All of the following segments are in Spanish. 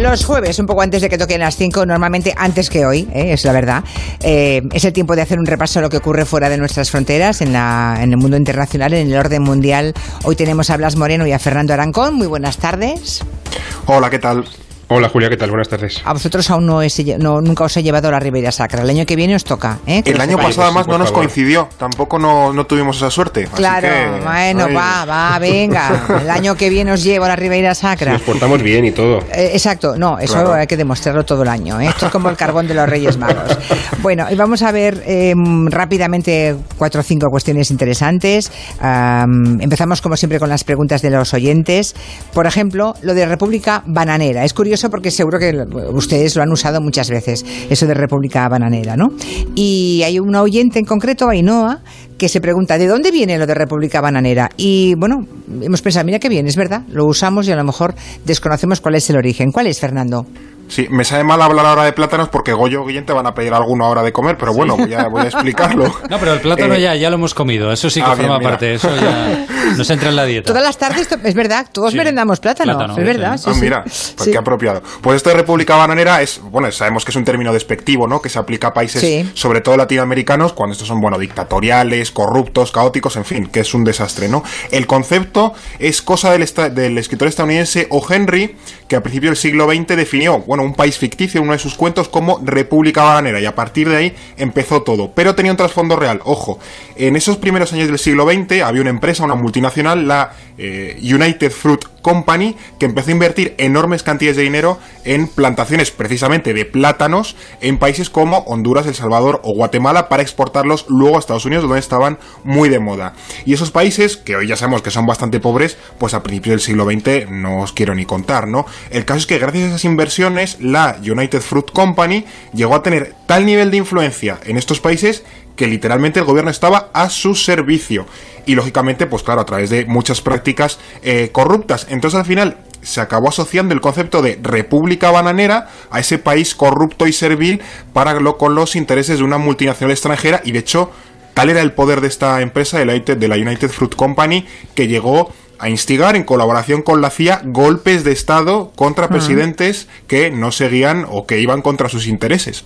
Los jueves, un poco antes de que toquen las 5, normalmente antes que hoy, ¿eh? es la verdad, eh, es el tiempo de hacer un repaso a lo que ocurre fuera de nuestras fronteras, en, la, en el mundo internacional, en el orden mundial. Hoy tenemos a Blas Moreno y a Fernando Arancón. Muy buenas tardes. Hola, ¿qué tal? Hola Julia, ¿qué tal? Buenas tardes. A vosotros aún no, no, nunca os he llevado a la Ribeira Sacra. El año que viene os toca. ¿eh? El año pasado además no nos coincidió. Tampoco no, no, tuvimos esa suerte. Claro, bueno, va, va, venga. El año que viene os llevo a la Ribeira Sacra. nos portamos bien y todo. Eh, exacto, no, eso hay que demostrarlo todo el año. ¿eh? Esto es como el carbón de los Reyes Magos. Bueno, y vamos a ver em, rápidamente cuatro o cinco cuestiones interesantes. empezamos como siempre con las preguntas de los oyentes. Por ejemplo, lo de República Bananera. Es curioso porque seguro que ustedes lo han usado muchas veces, eso de República Bananera, ¿no? Y hay un oyente en concreto, Ainhoa, que se pregunta, ¿de dónde viene lo de República Bananera? Y bueno, hemos pensado, mira qué bien, es verdad, lo usamos y a lo mejor desconocemos cuál es el origen. ¿Cuál es, Fernando? Sí, me sabe mal hablar ahora de plátanos porque Goyo Guillén te van a pedir alguno ahora de comer, pero bueno, voy a, voy a explicarlo. No, pero el plátano eh, ya, ya lo hemos comido, eso sí que ah, forma parte, eso ya nos entra en la dieta. Todas las tardes, es verdad, todos merendamos plátano, es verdad. ah, mira, pues qué apropiado. Pues esto de República Bananera es, bueno, sabemos que es un término despectivo, ¿no? Que se aplica a países, sobre todo latinoamericanos, cuando estos son, bueno, dictatoriales, corruptos, caóticos, en fin, que es un desastre, ¿no? El concepto es cosa del, del escritor estadounidense O. Henry, que a principios del siglo XX definió, bueno, un país ficticio en uno de sus cuentos como República Bananera y a partir de ahí empezó todo. Pero tenía un trasfondo real, ojo, en esos primeros años del siglo XX había una empresa, una multinacional, la eh, United Fruit Company, que empezó a invertir enormes cantidades de dinero en plantaciones precisamente de plátanos en países como Honduras, El Salvador o Guatemala para exportarlos luego a Estados Unidos, donde estaban muy de moda. Y esos países, que hoy ya sabemos que son bastante pobres, pues a principios del siglo XX no os quiero ni contar, ¿no? El caso es que gracias a esas inversiones, la United Fruit Company llegó a tener tal nivel de influencia en estos países que literalmente el gobierno estaba a su servicio. Y lógicamente, pues claro, a través de muchas prácticas eh, corruptas. Entonces al final se acabó asociando el concepto de república bananera a ese país corrupto y servil para lo, con los intereses de una multinacional extranjera y de hecho tal era el poder de esta empresa de la, de la United Fruit Company que llegó a instigar en colaboración con la CIA golpes de Estado contra presidentes que no seguían o que iban contra sus intereses.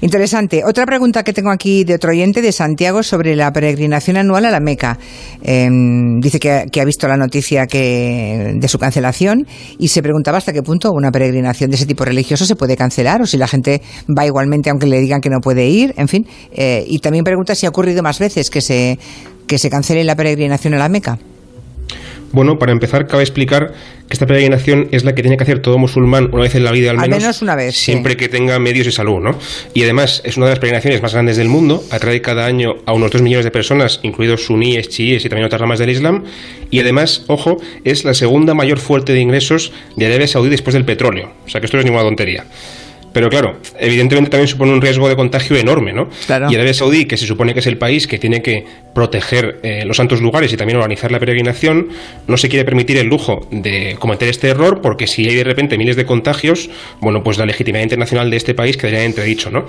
Interesante. Otra pregunta que tengo aquí de otro oyente de Santiago sobre la peregrinación anual a la Meca. Em, dice que, ha visto la noticia que, de su cancelación y se preguntaba hasta qué punto una peregrinación de ese tipo religioso se puede cancelar o si la gente va igualmente aunque le digan que no puede ir. En fin. Eh, y también pregunta si ha ocurrido más veces que se, que se cancele la peregrinación a la Meca. Bueno, para empezar, cabe explicar que esta peregrinación es la que tiene que hacer todo musulmán una vez en la vida, al menos, una vez. Siempre que tenga medios de salud, ¿no? Y además es una de las peregrinaciones más grandes del mundo, atrae cada año a unos 2 millones de personas, incluidos suníes, chiíes y también otras ramas del Islam. Y además, ojo, es la segunda mayor fuente de ingresos de Arabia Saudí después del petróleo. O sea que esto no es ninguna tontería. Pero claro, evidentemente también supone un riesgo de contagio enorme, ¿no? Y Arabia Saudí, que se supone que es el país que tiene que proteger eh, los santos lugares y también organizar la peregrinación, no se quiere permitir el lujo de cometer este error porque si hay de repente miles de contagios, bueno, pues la legitimidad internacional de este país quedaría entredicho, ¿no?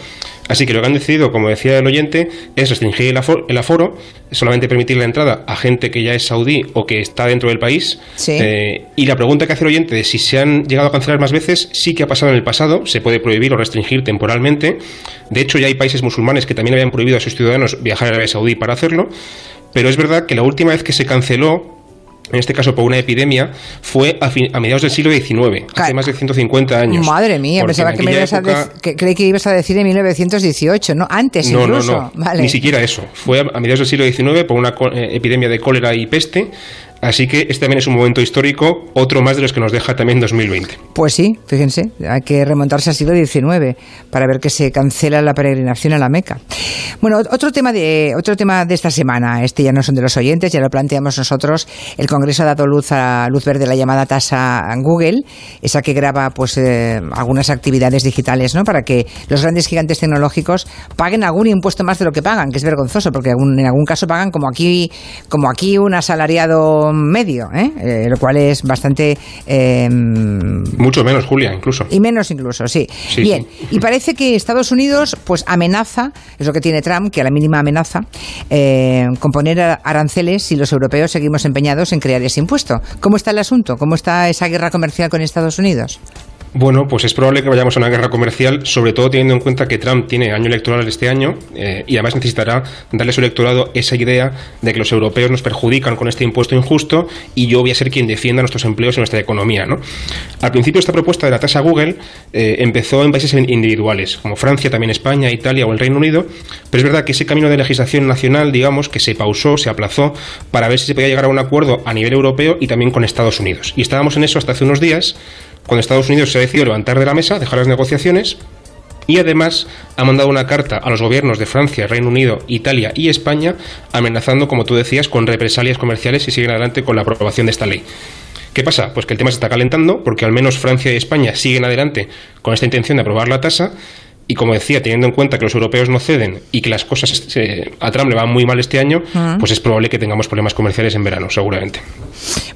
Así que lo que han decidido, como decía el oyente, es restringir el aforo, el aforo solamente permitir la entrada a gente que ya es saudí o que está dentro del país. Eh, y la pregunta que hace el oyente de si se han llegado a cancelar más veces, sí que ha pasado en el pasado, se puede prohibir o restringir temporalmente. De hecho, ya hay países musulmanes que también habían prohibido a sus ciudadanos viajar a Arabia Saudí para hacerlo. Pero es verdad que la última vez que se canceló en este caso por una epidemia, fue a, a mediados del siglo XIX, hace más de 150 años. Madre mía, pensaba que, me ibas a que, creí que ibas a decir en 1918, ¿no? Antes no, incluso. No, no, ni siquiera eso. Fue a, mediados del siglo XIX por una eh, epidemia de cólera y peste Así que este también es un momento histórico, otro más de los que nos deja también 2020. Pues sí, fíjense, hay que remontarse al siglo XIX para ver que se cancela la peregrinación a la Meca. Bueno, otro tema de otro tema de esta semana, este ya no son de los oyentes, ya lo planteamos nosotros. El Congreso ha dado luz a luz verde la llamada tasa Google, esa que graba pues eh, algunas actividades digitales, ¿no? Para que los grandes gigantes tecnológicos paguen algún impuesto más de lo que pagan, que es vergonzoso, porque en algún caso pagan como aquí como aquí un asalariado medio, ¿eh? ¿eh? lo cual es bastante... Em, Mucho menos, Julia, incluso. Y menos incluso, sí. Bien, y parece que Estados Unidos pues amenaza, es lo que tiene Trump, que a la mínima amenaza, eh, con poner aranceles si los europeos seguimos empeñados en crear ese impuesto. ¿Cómo está el asunto? ¿Cómo está esa guerra comercial con Estados Unidos? Bueno, pues es probable que vayamos a una guerra comercial, sobre todo teniendo en cuenta que Trump tiene año electoral este año eh, y además necesitará darle a su electorado esa idea de que los europeos nos perjudican con este impuesto injusto y yo voy a ser quien defienda nuestros empleos y nuestra economía. ¿no? Al principio esta propuesta de la tasa Google eh, empezó en países individuales, como Francia, también España, Italia o el Reino Unido, pero es verdad que ese camino de legislación nacional, digamos, que se pausó, se aplazó para ver si se podía llegar a un acuerdo a nivel europeo y también con Estados Unidos. Y estábamos en eso hasta hace unos días cuando Estados Unidos se ha decidido levantar de la mesa, dejar las negociaciones y además ha mandado una carta a los gobiernos de Francia, Reino Unido, Italia y España amenazando, como tú decías, con represalias comerciales si siguen adelante con la aprobación de esta ley. ¿Qué pasa? Pues que el tema se está calentando porque al menos Francia y España siguen adelante con esta intención de aprobar la tasa y como decía, teniendo en cuenta que los europeos no ceden y que las cosas a Trump le van muy mal este año, pues es probable que tengamos problemas comerciales en verano, seguramente.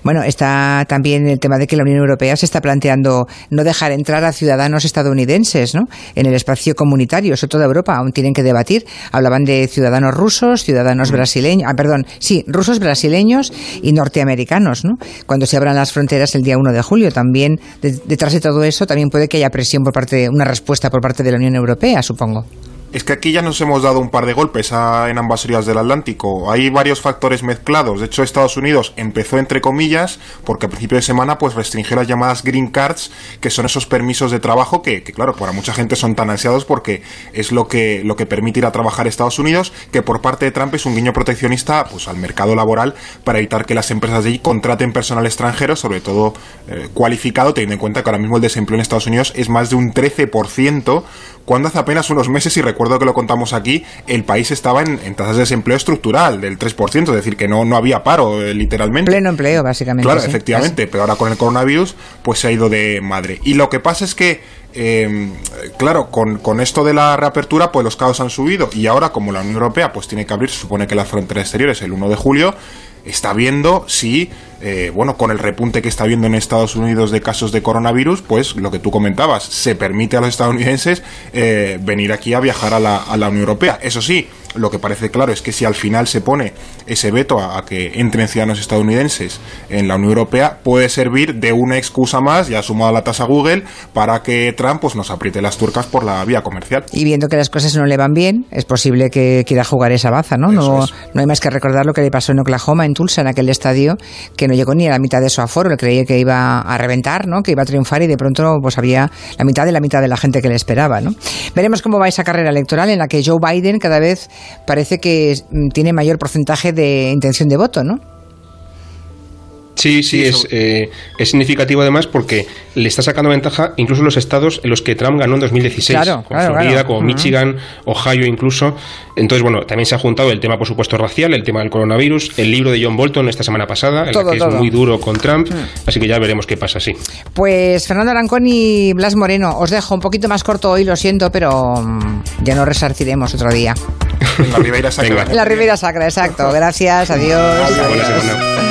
Bueno, está también el tema de que la Unión Europea se está planteando no dejar entrar a ciudadanos estadounidenses ¿no? en el espacio comunitario. Eso toda Europa aún tienen que debatir. Hablaban de ciudadanos rusos, ciudadanos brasileños, ah, perdón, sí, rusos, brasileños y norteamericanos. ¿no? Cuando se abran las fronteras el día 1 de julio, también detrás de todo eso también puede que haya presión por parte, una respuesta por parte de la Unión Europea Europea, supongo. Es que aquí ya nos hemos dado un par de golpes en ambas orillas del Atlántico. Hay varios factores mezclados. De hecho, Estados Unidos empezó entre comillas porque a principio de semana pues restringió las llamadas green cards, que son esos permisos de trabajo que, claro, para mucha gente son tan ansiados porque es lo que lo que permite ir a trabajar a Estados Unidos, que por parte de Trump es un guiño proteccionista pues al mercado laboral para evitar que las empresas de allí contraten personal extranjero, sobre todo eh, cualificado, teniendo en cuenta que ahora mismo el desempleo en Estados Unidos es más de un 13%, cuando hace apenas unos meses, y recuerdo que lo contamos aquí, el país estaba en, tasas de desempleo estructural del 3%, es decir, que no, no había paro, eh, literalmente. Pleno empleo, básicamente. Claro, efectivamente, pero ahora con el coronavirus, pues se ha ido de madre. Y lo que pasa es que eh, claro, con, con, esto de la reapertura, pues los caos han subido y ahora como la Unión Europea pues tiene que abrir, se supone que la frontera exterior es el 1 de julio, está viendo si, eh, bueno, con el repunte que está viendo en Estados Unidos de casos de coronavirus, pues lo que tú comentabas, se permite a los estadounidenses eh, venir aquí a viajar a la, a la Unión Europea. Eso sí, lo que parece claro es que si al final se pone ese veto a, que entren ciudadanos estadounidenses en la Unión Europea, puede servir de una excusa más, ya sumado a la tasa Google, para que Trump pues, nos apriete las turcas por la vía comercial. Y viendo que las cosas no le van bien, es posible que quiera jugar esa baza, ¿no? No, no, hay más que recordar lo que le pasó en Oklahoma, en Tulsa, en aquel estadio, que no llegó ni a la mitad de su aforo, le creía que iba a reventar, ¿no? Que iba a triunfar y de pronto pues había la mitad de la mitad de la gente que le esperaba, ¿no? Veremos cómo va esa carrera electoral en la que Joe Biden cada vez parece que mm, tiene mayor porcentaje de intención de voto, ¿no? Sí, sí, es, eh, es significativo además porque le está sacando ventaja incluso los estados en los que Trump ganó en 2016, como Florida, como Michigan, Ohio incluso. Entonces, bueno, también se ha juntado el tema, por supuesto, racial, el tema del coronavirus, el libro de John Bolton esta semana pasada, el que es muy duro con Trump, así que ya veremos qué pasa, sí. Pues Fernando Arancón y Blas Moreno, os dejo un poquito más corto hoy, lo siento, pero mm, ya nos resarciremos otro día. En la Ribeira Sacra. En la Ribeira Sacra, exacto. Gracias, adiós. adiós.